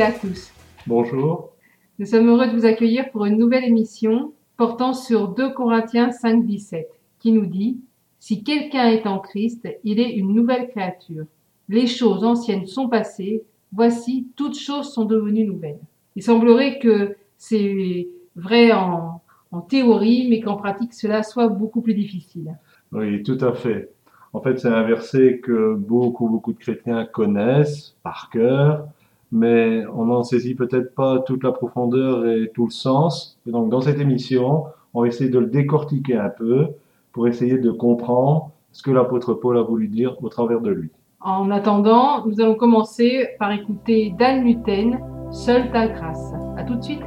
Et à tous. Bonjour. Nous sommes heureux de vous accueillir pour une nouvelle émission portant sur 2 Corinthiens 5, 17, qui nous dit Si quelqu'un est en Christ, il est une nouvelle créature. Les choses anciennes sont passées, voici, toutes choses sont devenues nouvelles. Il semblerait que c'est vrai en, en théorie, mais qu'en pratique, cela soit beaucoup plus difficile. Oui, tout à fait. En fait, c'est un verset que beaucoup, beaucoup de chrétiens connaissent par cœur, mais on n'en saisit peut-être pas toute la profondeur et tout le sens. Et donc, dans cette émission, on va essayer de le décortiquer un peu pour essayer de comprendre ce que l'apôtre Paul a voulu dire au travers de lui. En attendant, nous allons commencer par écouter Dan Luten, Seule ta grâce. À tout de suite.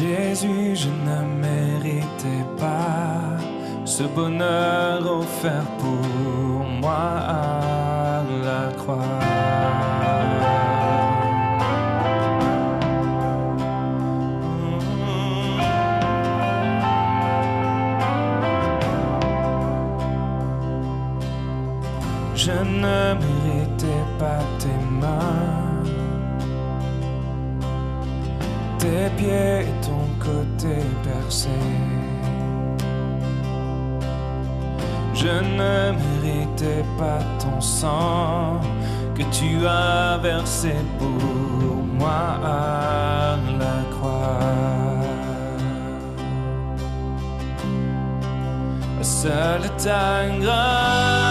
Jésus, je ne méritais pas ce bonheur offert pour moi à la croix. Je ne tes pieds et ton côté percé. Je ne méritais pas ton sang que tu as versé pour moi à la croix. Seule ta grâce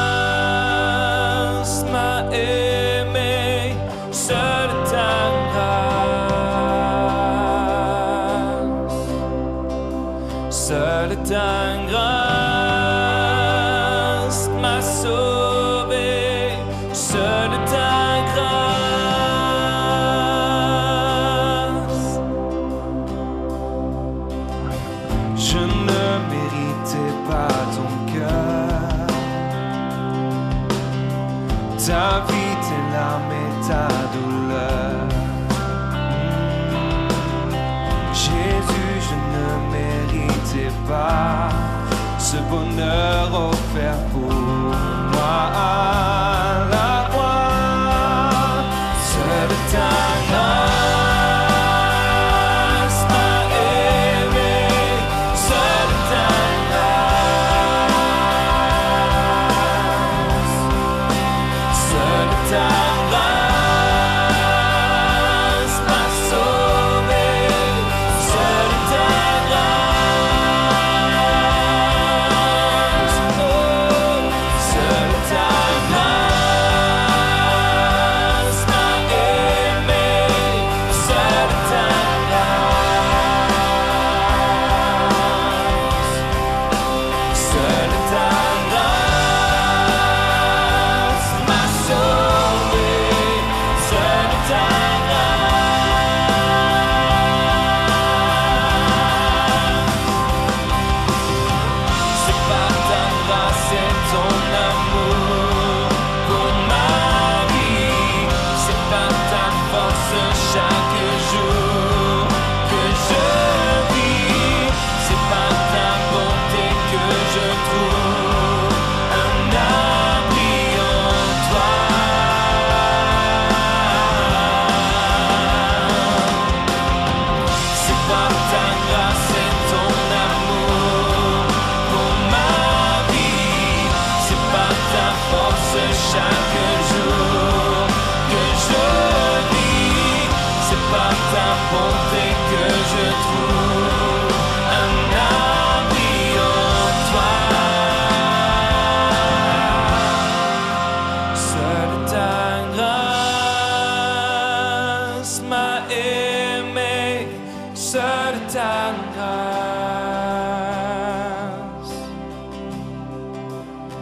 seule ta grâce.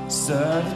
Seule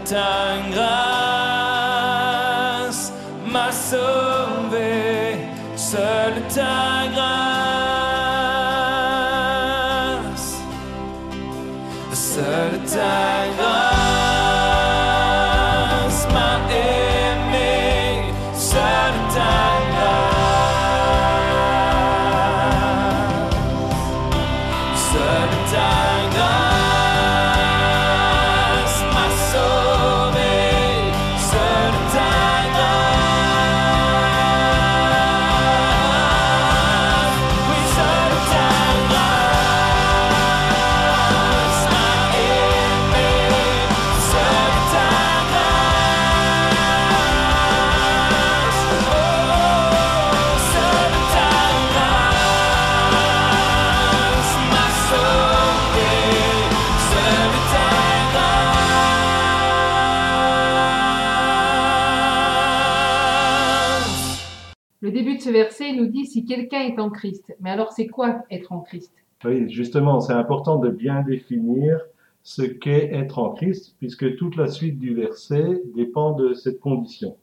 Le début de ce verset nous dit si quelqu'un est en Christ. Mais alors c'est quoi être en Christ? Oui, justement, c'est important de bien définir ce qu'est être en Christ, puisque toute la suite du verset dépend de cette condition.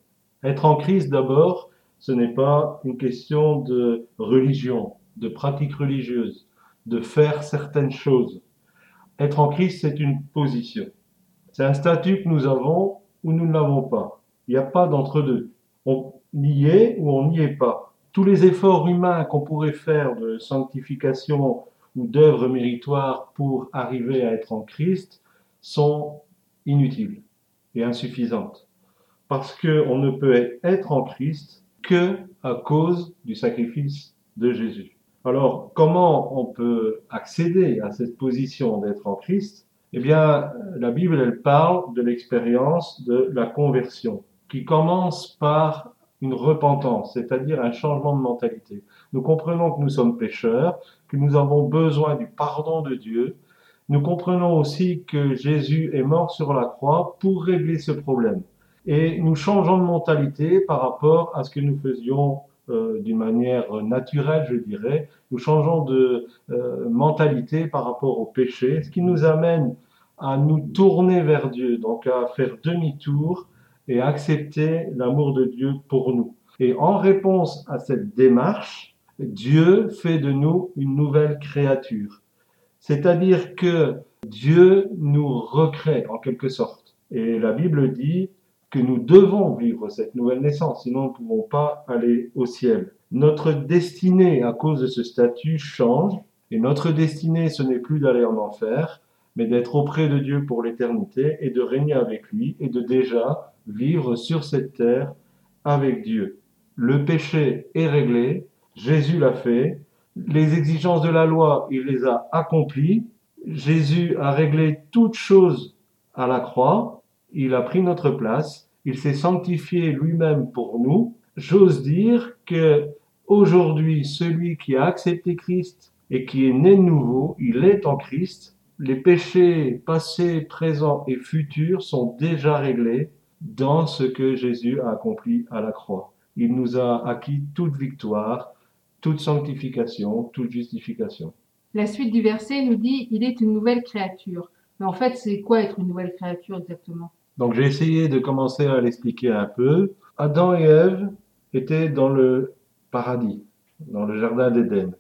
Être en Christ, d'abord, ce n'est pas une question de religion, de pratique religieuse, de faire certaines choses. Être en Christ, c'est une position. C'est un statut que nous avons ou nous ne l'avons pas. Il n'y a pas d'entre-deux. Y est ou on n'y est pas. Tous les efforts humains qu'on pourrait faire de sanctification ou d'œuvres méritoires pour arriver à être en Christ sont inutiles et insuffisantes. Parce qu'on ne peut être en Christ que à cause du sacrifice de Jésus. Alors, comment on peut accéder à cette position d'être en Christ? Eh bien, la Bible, elle parle de l'expérience de la conversion, qui commence par une repentance, c'est-à-dire un changement de mentalité. Nous comprenons que nous sommes pécheurs, que nous avons besoin du pardon de Dieu. Nous comprenons aussi que Jésus est mort sur la croix pour régler ce problème. Et nous changeons de mentalité par rapport à ce que nous faisions euh, d'une manière naturelle, je dirais. Nous changeons de euh, mentalité par rapport au péché, ce qui nous amène à nous tourner vers Dieu, donc à faire demi-tour et accepter l'amour de Dieu pour nous. Et en réponse à cette démarche, Dieu fait de nous une nouvelle créature. C'est-à-dire que Dieu nous recrée en quelque sorte. Et la Bible dit que nous devons vivre cette nouvelle naissance, sinon nous ne pouvons pas aller au ciel. Notre destinée à cause de ce statut change, et notre destinée ce n'est plus d'aller en enfer, mais d'être auprès de Dieu pour l'éternité et de régner avec lui et de déjà vivre sur cette terre avec Dieu. Le péché est réglé, Jésus l'a fait, les exigences de la loi, il les a accomplies, Jésus a réglé toutes choses à la croix, il a pris notre place, il s'est sanctifié lui-même pour nous. J'ose dire que aujourd'hui, celui qui a accepté Christ et qui est né de nouveau, il est en Christ. Les péchés passés, présents et futurs sont déjà réglés dans ce que Jésus a accompli à la croix. Il nous a acquis toute victoire, toute sanctification, toute justification. La suite du verset nous dit il est une nouvelle créature. Mais en fait, c'est quoi être une nouvelle créature exactement? Donc j'ai essayé de commencer à l'expliquer un peu. Adam et Ève étaient dans le paradis, dans le jardin d'Éden.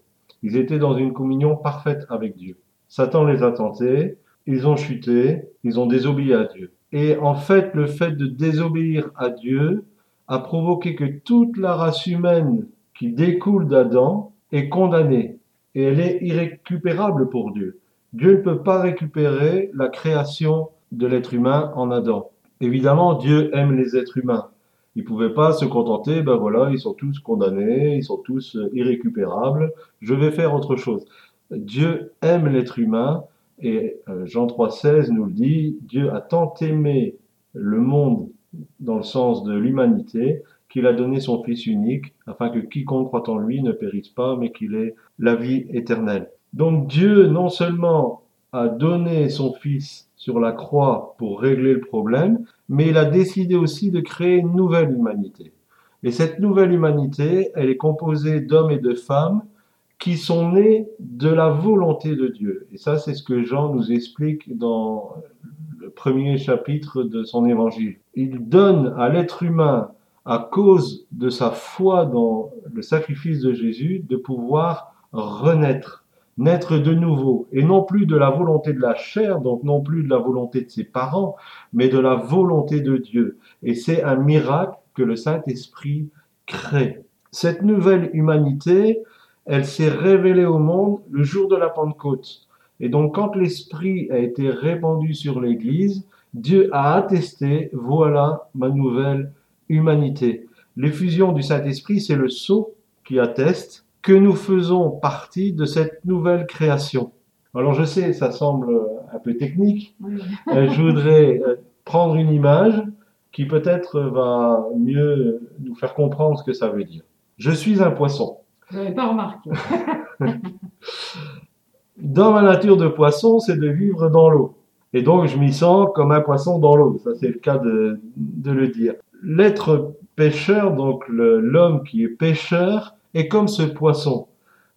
Ils étaient dans une communion parfaite avec Dieu. Satan les a tentés, ils ont chuté, ils ont désobéi à Dieu. Et en fait, le fait de désobéir à Dieu a provoqué que toute la race humaine qui découle d'Adam est condamnée. Et elle est irrécupérable pour Dieu. Dieu ne peut pas récupérer la création de l'être humain en Adam. Évidemment, Dieu aime les êtres humains. Il pouvait pas se contenter, ben voilà, ils sont tous condamnés, ils sont tous irrécupérables, je vais faire autre chose. Dieu aime l'être humain et euh, Jean 3,16 nous le dit, Dieu a tant aimé le monde dans le sens de l'humanité, qu'il a donné son Fils unique, afin que quiconque croit en lui ne périsse pas, mais qu'il ait la vie éternelle. Donc Dieu non seulement a donné son Fils sur la croix pour régler le problème, mais il a décidé aussi de créer une nouvelle humanité. Et cette nouvelle humanité, elle est composée d'hommes et de femmes qui sont nés de la volonté de Dieu. Et ça, c'est ce que Jean nous explique dans le premier chapitre de son évangile. Il donne à l'être humain, à cause de sa foi dans le sacrifice de Jésus, de pouvoir renaître, naître de nouveau, et non plus de la volonté de la chair, donc non plus de la volonté de ses parents, mais de la volonté de Dieu. Et c'est un miracle que le Saint-Esprit crée. Cette nouvelle humanité, elle s'est révélée au monde le jour de la Pentecôte. Et donc quand l'Esprit a été répandu sur l'Église, Dieu a attesté, voilà ma nouvelle humanité. L'effusion du Saint-Esprit, c'est le sceau qui atteste que nous faisons partie de cette nouvelle création. Alors je sais, ça semble un peu technique. Euh, je voudrais euh, prendre une image qui peut-être va mieux nous faire comprendre ce que ça veut dire. Je suis un poisson. Vous n'avez pas remarqué. Dans ma nature de poisson, c'est de vivre dans l'eau. Et donc, je m'y sens comme un poisson dans l'eau. Ça, c'est le cas de, le dire. L'être pêcheur, donc l'homme qui est pêcheur, est comme ce poisson.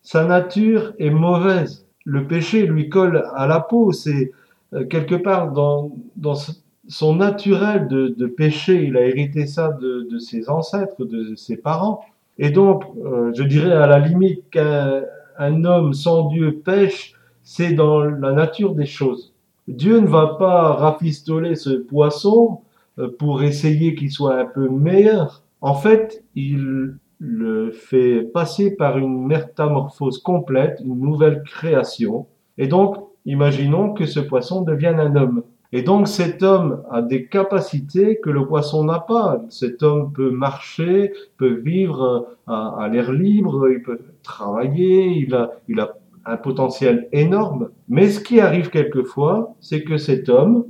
Sa nature est mauvaise. Le péché lui colle à la peau. C'est euh, quelque part dans, son naturel de, péché. Il a hérité ça de, ses ancêtres, de ses parents. Et donc, euh, je dirais à la limite qu'un un homme sans Dieu pêche, c'est dans la nature des choses. Dieu ne va pas rafistoler ce poisson euh, pour essayer qu'il soit un peu meilleur. En fait, il le fait passer par une métamorphose complète, une nouvelle création. Et donc, imaginons que ce poisson devienne un homme. Et donc cet homme a des capacités que le poisson n'a pas. Cet homme peut marcher, peut vivre à, à l'air libre, il peut travailler, il a, il a un potentiel énorme. Mais ce qui arrive quelquefois, c'est que cet homme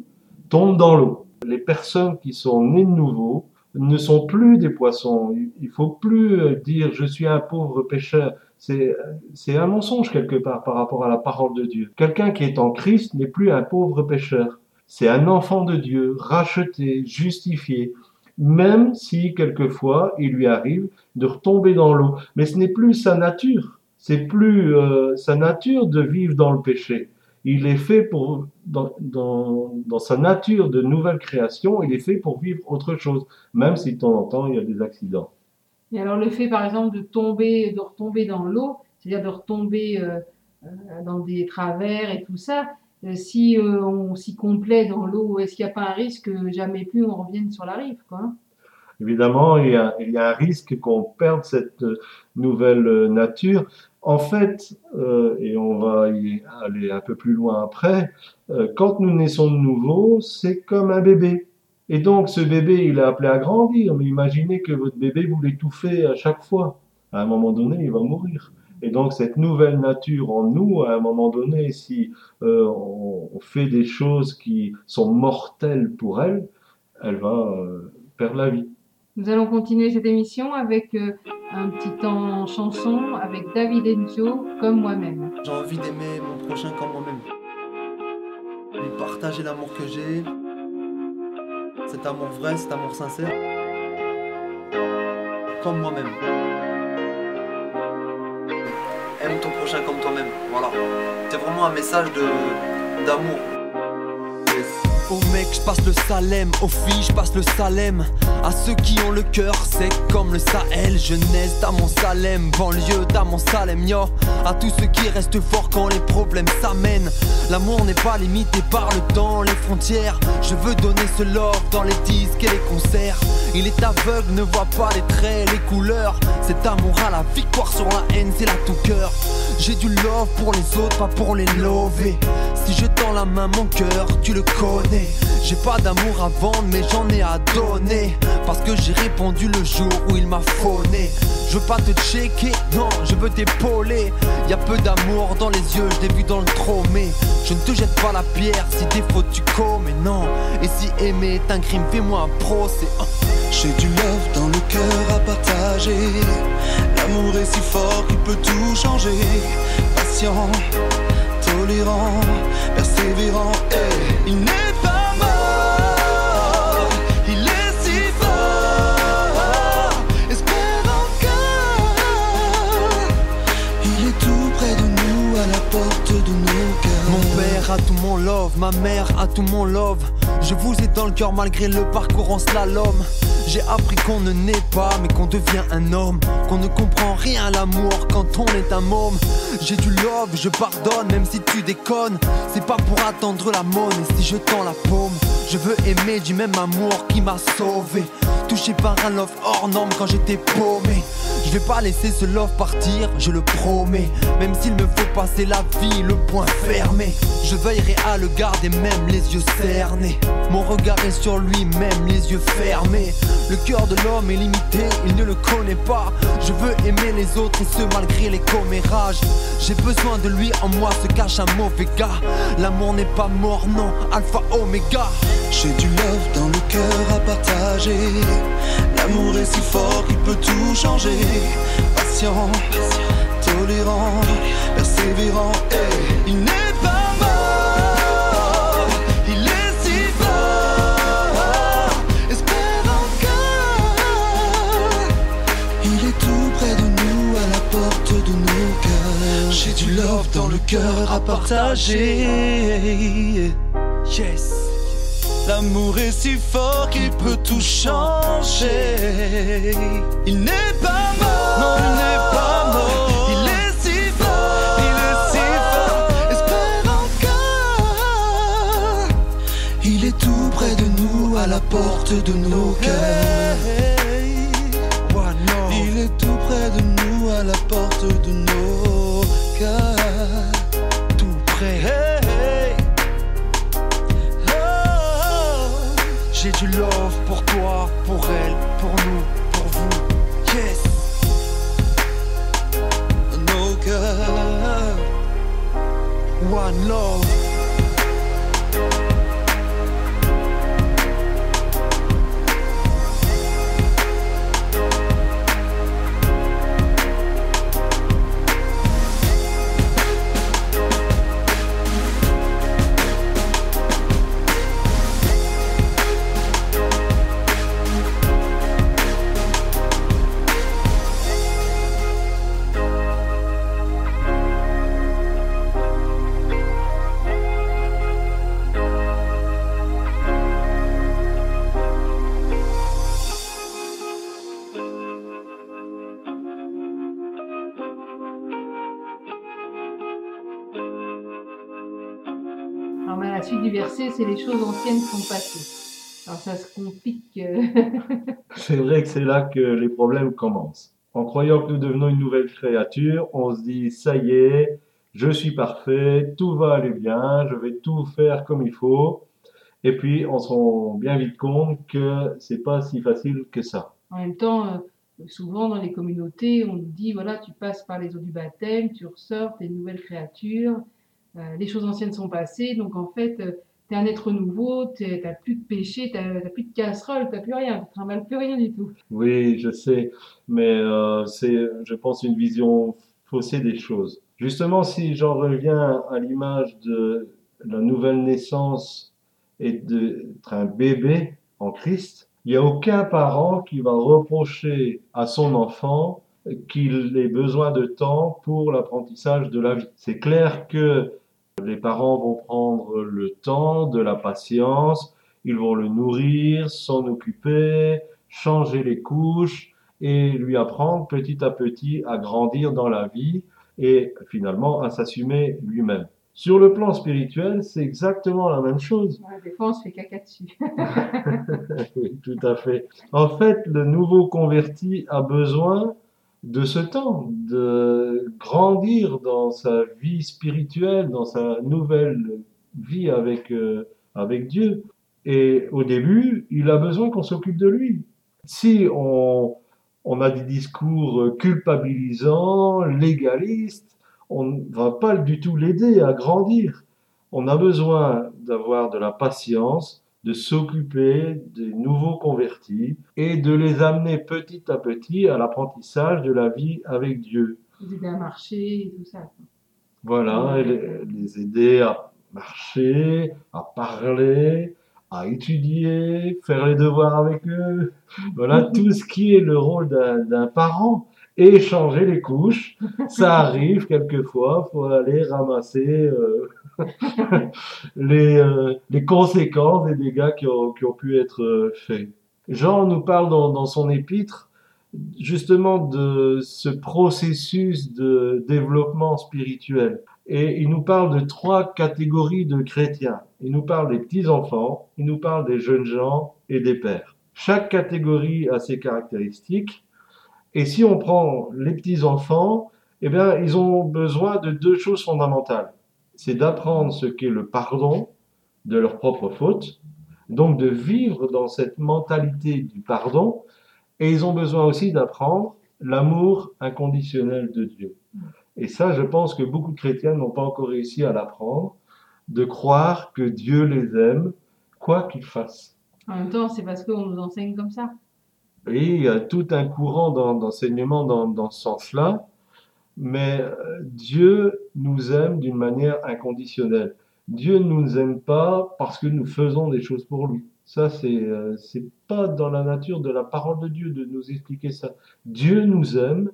tombe dans l'eau. Les personnes qui sont nées de nouveau ne sont plus des poissons. Il faut plus dire je suis un pauvre pêcheur. C'est, c'est un mensonge quelque part par rapport à la parole de Dieu. Quelqu'un qui est en Christ n'est plus un pauvre pêcheur. C'est un enfant de Dieu, racheté, justifié, même si quelquefois il lui arrive de retomber dans l'eau. Mais ce n'est plus sa nature, c'est plus euh, sa nature de vivre dans le péché. Il est fait pour, dans, sa nature de nouvelle création, il est fait pour vivre autre chose, même si de temps en temps il y a des accidents. Et alors le fait par exemple de tomber, de retomber dans l'eau, c'est-à-dire de retomber euh, euh dans des travers et tout ça, si euh, on s'y complaît dans l'eau, est-ce qu'il n'y a pas un risque que jamais plus on revienne sur la rive quoi? Évidemment, il y, a, un risque qu'on perde cette euh, nouvelle nature. En fait, euh, et on va y aller un peu plus loin après, euh, quand nous naissons de nouveau, c'est comme un bébé. Et donc ce bébé, il est appelé à grandir, mais imaginez que votre bébé vous l'étouffez à chaque fois. À un moment donné, il va mourir. Et donc cette nouvelle nature en nous, à un moment donné, si euh, on, fait des choses qui sont mortelles pour elle, elle va euh, perdre la vie. Nous allons continuer cette émission avec euh, un petit temps chanson avec David Enzio, comme moi-même. J'ai envie d'aimer mon prochain comme moi-même. Lui partager l'amour que j'ai, cet amour vrai, cet amour sincère, comme moi-même aime ton prochain comme toi-même. Voilà. C'est vraiment un message d'amour. Au mec, je passe le salem, aux filles, je passe le salem. À ceux qui ont le cœur sec comme le Sahel, jeunesse dans mon Salem, banlieue dans mon Salem, yo. À tous ceux qui restent forts quand les problèmes s'amènent. L'amour n'est pas limité par le temps, les frontières. Je veux donner ce love dans les disques et les concerts. Il est aveugle, ne voit pas les traits, les couleurs. Cet amour à la victoire sur la haine, c'est là tout cœur. J'ai du love pour les autres, pas pour les lover. Si je tends la main, mon cœur, tu le connais. J'ai pas d'amour à vendre, mais j'en ai à donner. Parce que j'ai répondu le jour où il m'a fauné. Je veux pas te checker, non, je veux t'épauler. Y a peu d'amour dans les yeux, je l'ai vu dans le tromé. Je ne te jette pas la pierre si des fautes tu commets, non. Et si aimer est un crime, fais-moi un procès. J'ai du love dans le cœur à partager. L'amour est si fort qu'il peut tout changer. Patient, tolérant, persévérant. eh. Il n'est pas mort, il est si fort. Espère encore. Il est tout près de nous, à la porte de nos cœurs. Mon père a tout mon love, ma mère a tout mon love. Je vous ai dans le cœur malgré le parcours en slalom. J'ai appris qu'on ne naît pas, mais qu'on devient un homme. Qu'on ne comprend rien à l'amour quand on est un môme. J'ai du love, je pardonne, même si tu déconnes. C'est pas pour attendre la monnaie si je tends la paume. Je veux aimer du même amour qui m'a sauvé. Touché par un love hors norme quand j'étais paumé. Je vais pas laisser ce love partir, je le promets. Même s'il me faut passer la vie le poing fermé. Je veillerai à le garder même les yeux cernés. Mon regard est sur lui, même les yeux fermés. Le cœur de l'homme est limité, il ne le connaît pas. Je veux aimer les autres et ce malgré les commérages. J'ai besoin de lui, en moi se cache un mauvais gars. L'amour n'est pas mort, non, alpha, oméga. J'ai du love dans le cœur à partager. L'amour est si fort qu'il peut tout changer. Patient, tolérant, persévérant. eh. Il n'est pas mort, il est si fort. Espère encore. Il est tout près de nous, à la porte de nos cœurs. J'ai du love dans le cœur à partager. Yes. L'amour est si fort qu'il peut tout changer. Il n'est pas il est si fort, il est si fort. Espère encore. Il est tout près de nous, à la porte de nos cœurs. Il est tout près de nous, à la porte de nos cœurs. Tout près. J'ai du love One love. Alors, ben, la suite du verset, c'est les choses anciennes sont passées. Alors, ça se complique. euh, C'est vrai que c'est là que les problèmes commencent. En croyant que nous devenons une nouvelle créature, on se dit ça y est, je suis parfait, tout va aller bien, je vais tout faire comme il faut. Et puis on se rend bien vite compte que c'est pas si facile que ça. En même temps, euh, souvent dans les communautés, on nous dit voilà, tu passes par les eaux du baptême, tu ressors, tu es une nouvelle créature, les choses anciennes sont passées, donc en fait, tu es un être nouveau, tu n'as plus de péché, tu n'as plus de casserole, tu n'as plus rien, tu ne plus rien du tout. Oui, je sais, mais euh, c'est, je pense, une vision faussée des choses. Justement, si j'en reviens à l'image de la nouvelle naissance et d'être un bébé en Christ, il n'y a aucun parent qui va reprocher à son enfant qu'il ait besoin de temps pour l'apprentissage de la vie. C'est clair que les parents vont prendre le temps, de la patience, ils vont le nourrir, s'en occuper, changer les couches et lui apprendre petit à petit à grandir dans la vie et finalement à s'assumer lui-même. Sur le plan spirituel, c'est exactement la même chose. Des fois, on se fait caca dessus. Oui, tout à fait. En fait, le nouveau converti a besoin de ce temps, de grandir dans sa vie spirituelle, dans sa nouvelle vie avec, euh, avec Dieu. Et au début, il a besoin qu'on s'occupe de lui. Si on, on a des discours culpabilisants, légalistes, on ne va pas du tout l'aider à grandir. On a besoin d'avoir de la patience, de s'occuper des nouveaux convertis et de les amener petit à petit à l'apprentissage de la vie avec Dieu. Vous aider à marcher et tout ça. Voilà, et les, les aider à marcher, à parler, à étudier, faire les devoirs avec eux. Voilà tout ce qui est le rôle d'un d'un parent. Et changer les couches, ça arrive quelquefois, faut aller ramasser euh, les, euh, les conséquences des dégâts qui ont, qui ont pu être euh, faits. Jean nous parle dans, dans son épître justement de ce processus de développement spirituel. Et il nous parle de trois catégories de chrétiens. Il nous parle des petits-enfants, il nous parle des jeunes gens et des pères. Chaque catégorie a ses caractéristiques. Et si on prend les petits-enfants, eh bien, ils ont besoin de deux choses fondamentales. C'est d'apprendre ce qu'est le pardon de leurs propres fautes, donc de vivre dans cette mentalité du pardon, et ils ont besoin aussi d'apprendre l'amour inconditionnel de Dieu. Et ça, je pense que beaucoup de chrétiens n'ont pas encore réussi à l'apprendre, de croire que Dieu les aime, quoi qu'ils fassent. En même temps, c'est parce qu'on nous enseigne comme ça. Et il y a tout un courant d'en- d'enseignement dans, dans ce sens-là, mais euh, Dieu nous aime d'une manière inconditionnelle. Dieu ne nous aime pas parce que nous faisons des choses pour lui. Ça, c'est euh, pas dans la nature de la parole de Dieu de nous expliquer ça. Dieu nous aime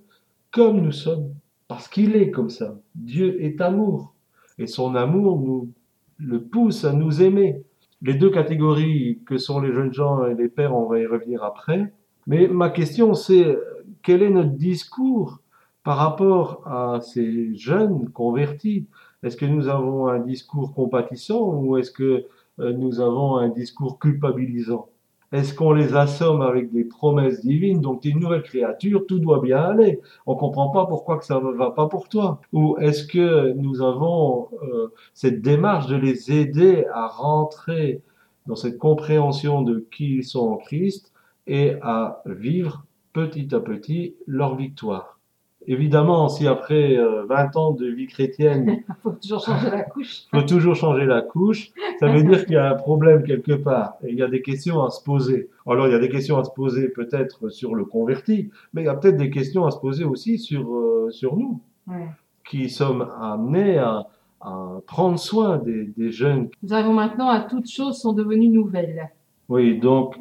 comme nous sommes, parce qu'il est comme ça. Dieu est amour, et son amour nous le pousse à nous aimer. Les deux catégories que sont les jeunes gens et les pères, on va y revenir après. Mais ma question, c'est quel est notre discours par rapport à ces jeunes convertis Est-ce que nous avons un discours compatissant ou est-ce que euh, nous avons un discours culpabilisant? Est-ce qu'on les assomme avec des promesses divines Donc, t'es une nouvelle créature, tout doit bien aller. On comprend pas pourquoi ça ne va pas pour toi. Ou est-ce que nous avons euh, cette démarche de les aider à rentrer dans cette compréhension de qui ils sont en Christ et à vivre petit à petit leur victoire? Évidemment, si après euh, 20 ans de vie chrétienne, Il faut toujours changer la couche. faut toujours changer la couche, ça veut dire qu'il y a un problème quelque part et il y a des questions à se poser. Alors il y a des questions à se poser peut-être sur le converti, mais il y a peut-être des questions à se poser aussi sur, euh, sur nous, Ouais. qui sommes amenés à, à prendre soin des, des jeunes Nous arrivons maintenant à toutes choses sont devenues nouvelles. Oui, donc,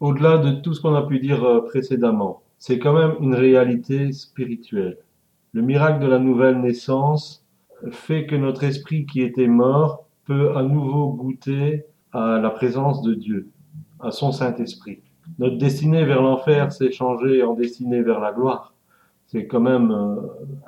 au-delà de tout ce qu'on a pu dire euh, précédemment, c'est quand même une réalité spirituelle. Le miracle de la nouvelle naissance fait que notre esprit qui était mort peut à nouveau goûter à la présence de Dieu, à son Saint-Esprit. Notre destinée vers l'enfer s'est changée en destinée vers la gloire. C'est quand même euh,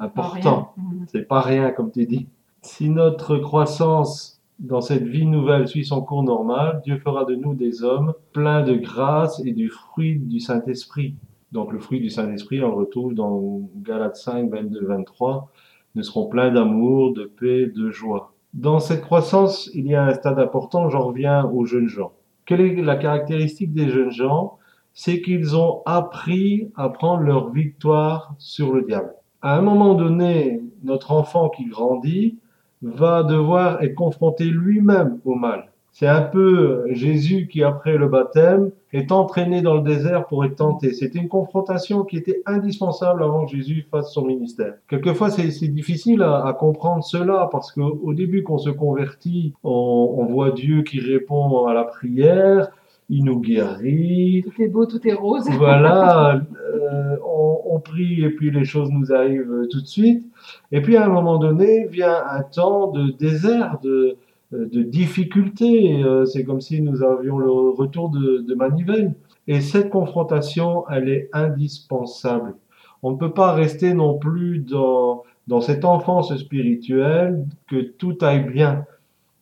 important. Mhm. C'est pas rien, comme tu dis. Si notre croissance dans cette vie nouvelle suit son cours normal, Dieu fera de nous des hommes pleins de grâce et du fruit du Saint-Esprit. Donc le fruit du Saint-Esprit, on le retrouve dans Galates 5, 22, 23. Nous serons pleins d'amour, de paix, de joie. Dans cette croissance, il y a un stade important, j'en reviens aux jeunes gens. Quelle est la caractéristique des jeunes gens? C'est qu'ils ont appris à prendre leur victoire sur le diable. À un moment donné, notre enfant qui grandit va devoir être confronté lui-même au mal. C'est un peu Jésus qui, après le baptême, est entraîné dans le désert pour être tenté. C'était une confrontation qui était indispensable avant que Jésus fasse son ministère. Quelquefois, c'est difficile à, à comprendre cela parce qu'au au début qu'on se convertit, on, on voit Dieu qui répond à la prière, il nous guérit, Tout est beau, tout est rose. voilà, euh, on, on prie et puis les choses nous arrivent euh, tout de suite. Et puis à un moment donné vient un temps de désert, de, euh, de difficulté. Euh, C'est comme si nous avions le retour de, de manivelle. Et cette confrontation, elle est indispensable. On ne peut pas rester non plus dans, dans cette enfance spirituelle que tout aille bien.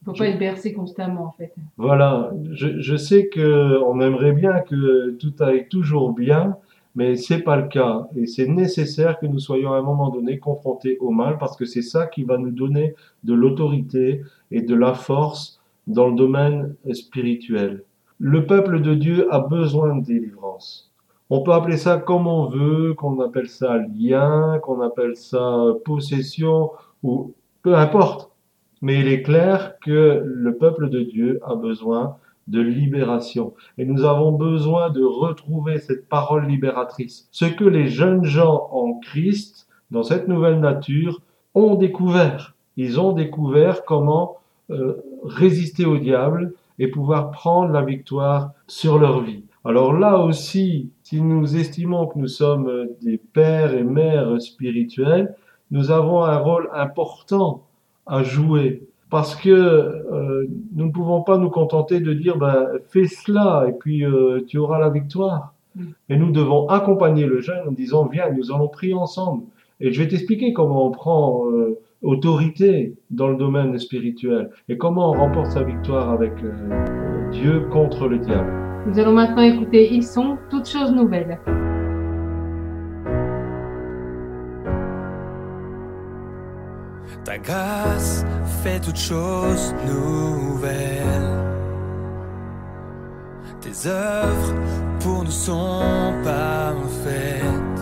Il faut pas être bercé constamment, en fait. Voilà, je, je sais que on aimerait bien que tout aille toujours bien, Mais c'est pas le cas. Et c'est nécessaire que nous soyons à un moment donné confrontés au mal parce que c'est ça qui va nous donner de l'autorité et de la force dans le domaine spirituel. Le peuple de Dieu a besoin de délivrance. On peut appeler ça comme on veut, qu'on appelle ça lien, qu'on appelle ça possession, ou peu importe. Mais il est clair que le peuple de Dieu a besoin de libération. Et nous avons besoin de retrouver cette parole libératrice. Ce que les jeunes gens en Christ, dans cette nouvelle nature, ont découvert. Ils ont découvert comment euh, résister au diable et pouvoir prendre la victoire sur leur vie. Alors là aussi, si nous estimons que nous sommes des pères et mères spirituels, nous avons un rôle important à jouer parce que euh, nous ne pouvons pas nous contenter de dire ben, fais cela et puis euh, tu auras la victoire. Mm. Et nous devons accompagner le jeune en disant viens, nous allons prier ensemble. Et je vais t'expliquer comment on prend euh, autorité dans le domaine spirituel et comment on remporte sa victoire avec Dieu contre le diable. Nous allons maintenant écouter Ils sont toutes choses nouvelles. Ta grâce fait toutes choses nouvelles. Tes œuvres pour nous sont parfaites.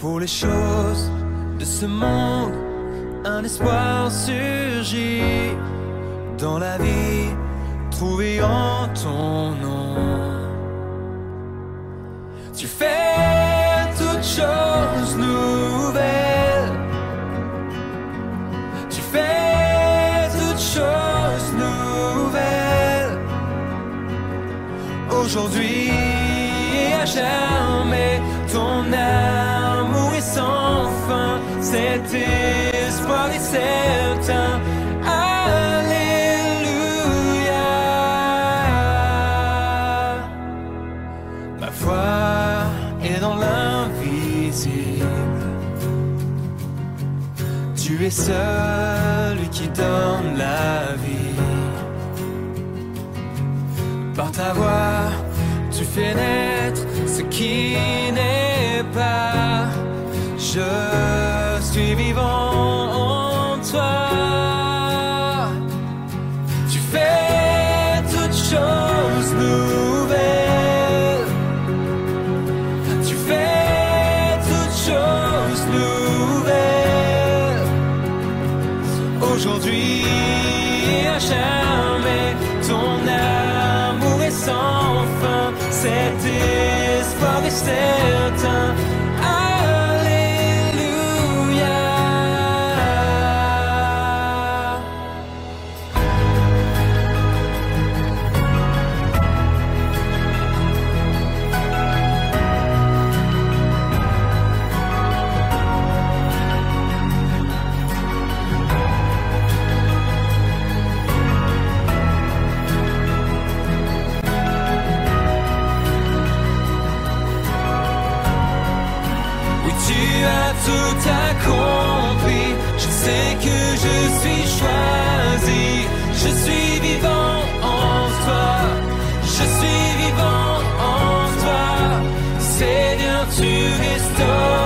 Pour les choses de ce monde, un espoir surgit dans la vie trouvée en ton nom. Tu fais toutes choses nouvelles. Aujourd'hui et à jamais, ton amour est sans fin. Cet espoir est certain. Alléluia. Ma foi est dans l'invisible. Tu es celui qui donne la vie. Par ta voix, naître ce qui n'est pas. Certain. Don't.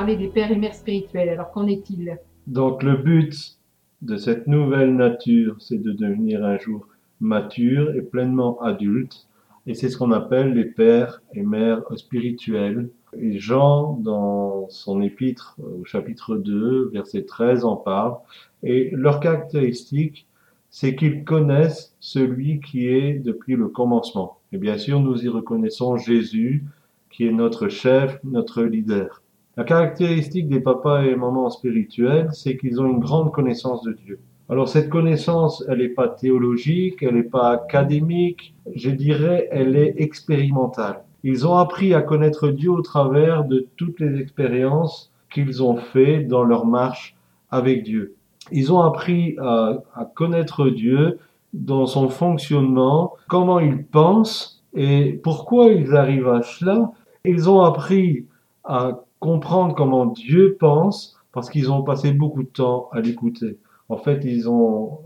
Parler des pères et mères spirituels. Alors qu'en est-il Donc le but de cette nouvelle nature, c'est de devenir un jour mature et pleinement adulte. Et c'est ce qu'on appelle les pères et mères spirituels. Et Jean, dans son épître au chapitre 2, verset 13, en parle. Et leur caractéristique, c'est qu'ils connaissent celui qui est depuis le commencement. Et bien sûr, nous y reconnaissons Jésus, qui est notre chef, notre leader. La caractéristique des papas et mamans spirituels, c'est qu'ils ont une grande connaissance de Dieu. Alors cette connaissance, elle n'est pas théologique, elle n'est pas académique, je dirais, elle est expérimentale. Ils ont appris à connaître Dieu au travers de toutes les expériences qu'ils ont fait dans leur marche avec Dieu. Ils ont appris à, à connaître Dieu dans son fonctionnement, comment il pense et pourquoi ils arrivent à cela. Ils ont appris à comprendre comment Dieu pense parce qu'ils ont passé beaucoup de temps à l'écouter. En fait, ils ont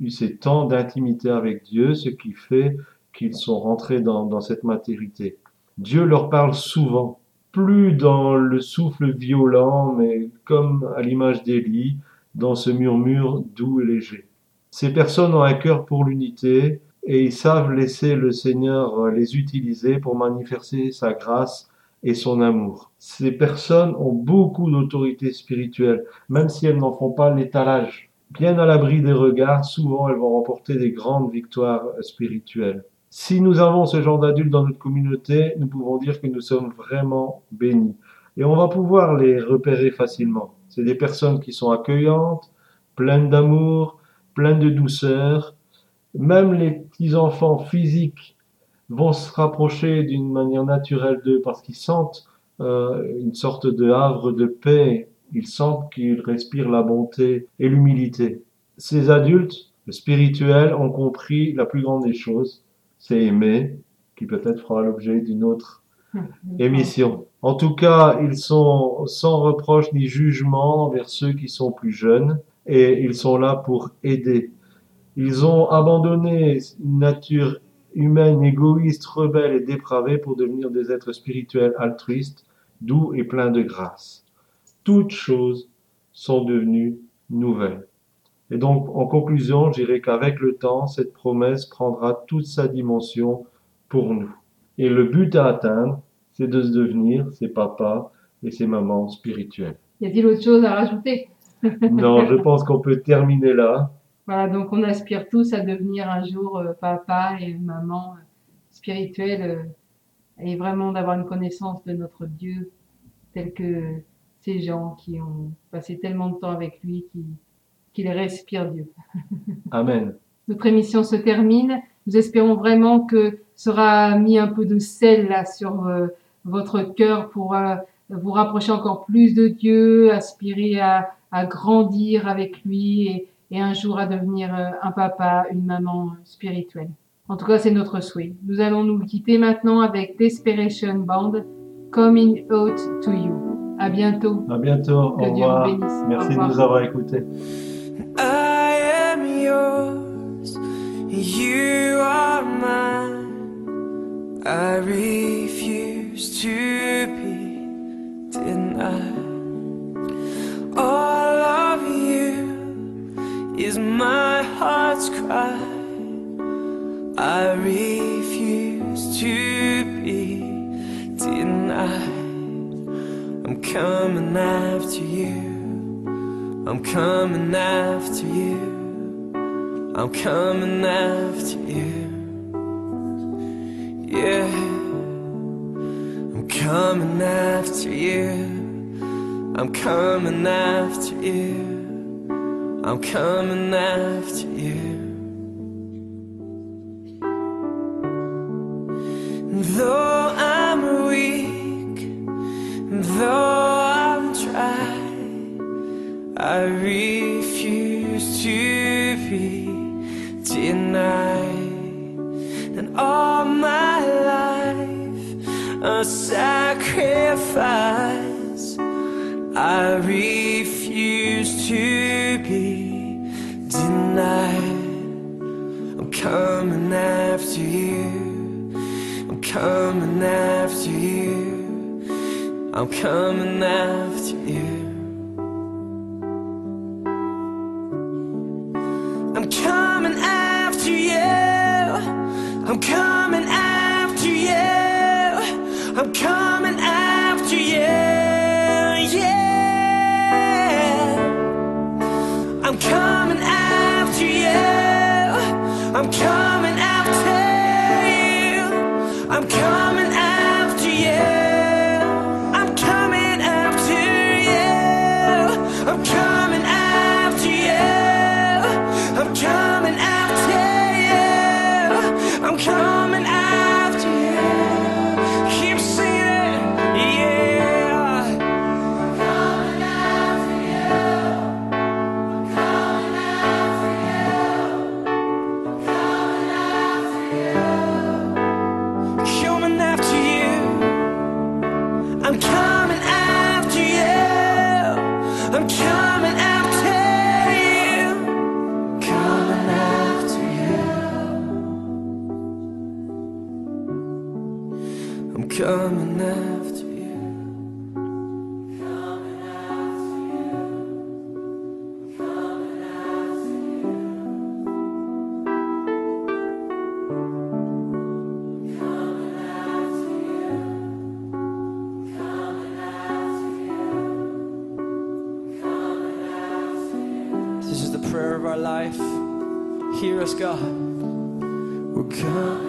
eu ces temps d'intimité avec Dieu, ce qui fait qu'ils sont rentrés dans, dans cette matérité. Dieu leur parle souvent, plus dans le souffle violent, mais comme à l'image d'Élie, dans ce murmure doux et léger. Ces personnes ont un cœur pour l'unité et ils savent laisser le Seigneur les utiliser pour manifester sa grâce et son amour. Ces personnes ont beaucoup d'autorité spirituelle, même si elles n'en font pas l'étalage. Bien à l'abri des regards, souvent elles vont remporter des grandes victoires spirituelles. Si nous avons ce genre d'adultes dans notre communauté, nous pouvons dire que nous sommes vraiment bénis. Et on va pouvoir les repérer facilement. C'est des personnes qui sont accueillantes, pleines d'amour, pleines de douceur. Même les petits-enfants physiques vont se rapprocher d'une manière naturelle d'eux parce qu'ils sentent euh, une sorte de havre de paix. Ils sentent qu'ils respirent la bonté et l'humilité. Ces adultes spirituels ont compris la plus grande des choses, c'est aimer, qui peut-être fera l'objet d'une autre émission. En tout cas, ils sont sans reproche ni jugement envers ceux qui sont plus jeunes et ils sont là pour aider. Ils ont abandonné une nature humaine, égoïste, rebelle et dépravée pour devenir des êtres spirituels altruistes, doux et pleins de grâce. Toutes choses sont devenues nouvelles. Et donc, en conclusion, je dirais qu'avec le temps, cette promesse prendra toute sa dimension pour nous. Et le but à atteindre, c'est de se devenir ses papas et ses mamans spirituels. Y a-t-il autre chose à rajouter? Non, je pense qu'on peut terminer là. Voilà, donc on aspire tous à devenir un jour euh, papa et maman euh, spirituelle euh, et vraiment d'avoir une connaissance de notre Dieu tel que ces gens qui ont passé tellement de temps avec lui qui qu'il respire Dieu. Amen. Notre émission se termine. Nous espérons vraiment que sera mis un peu de sel là sur euh, votre cœur pour euh, vous rapprocher encore plus de Dieu, aspirer à, à grandir avec lui et, et un jour à devenir euh, un papa, une maman spirituelle. En tout cas, c'est notre souhait. Nous allons nous quitter maintenant avec Desperation Band, Coming Out to You. À bientôt. À bientôt. Que Au Dieu revoir. vous bénisse. Au Merci de nous avoir écoutés. I am yours, you are mine. I refuse to be denied. All of you is my heart's cry. I refuse to be denied. I'm coming after you. I'm coming after you. I'm coming after you. Yeah. I'm coming after you. I'm coming after you. I'm coming after you. Though I'm weak, though I'm dry. I refuse to be denied. And all my life a sacrifice. I refuse to denied. I'm coming after you. I'm coming after you. I'm coming after you. I'm coming after you. I'm coming after you. I'm coming life. Hear us, God. We'll come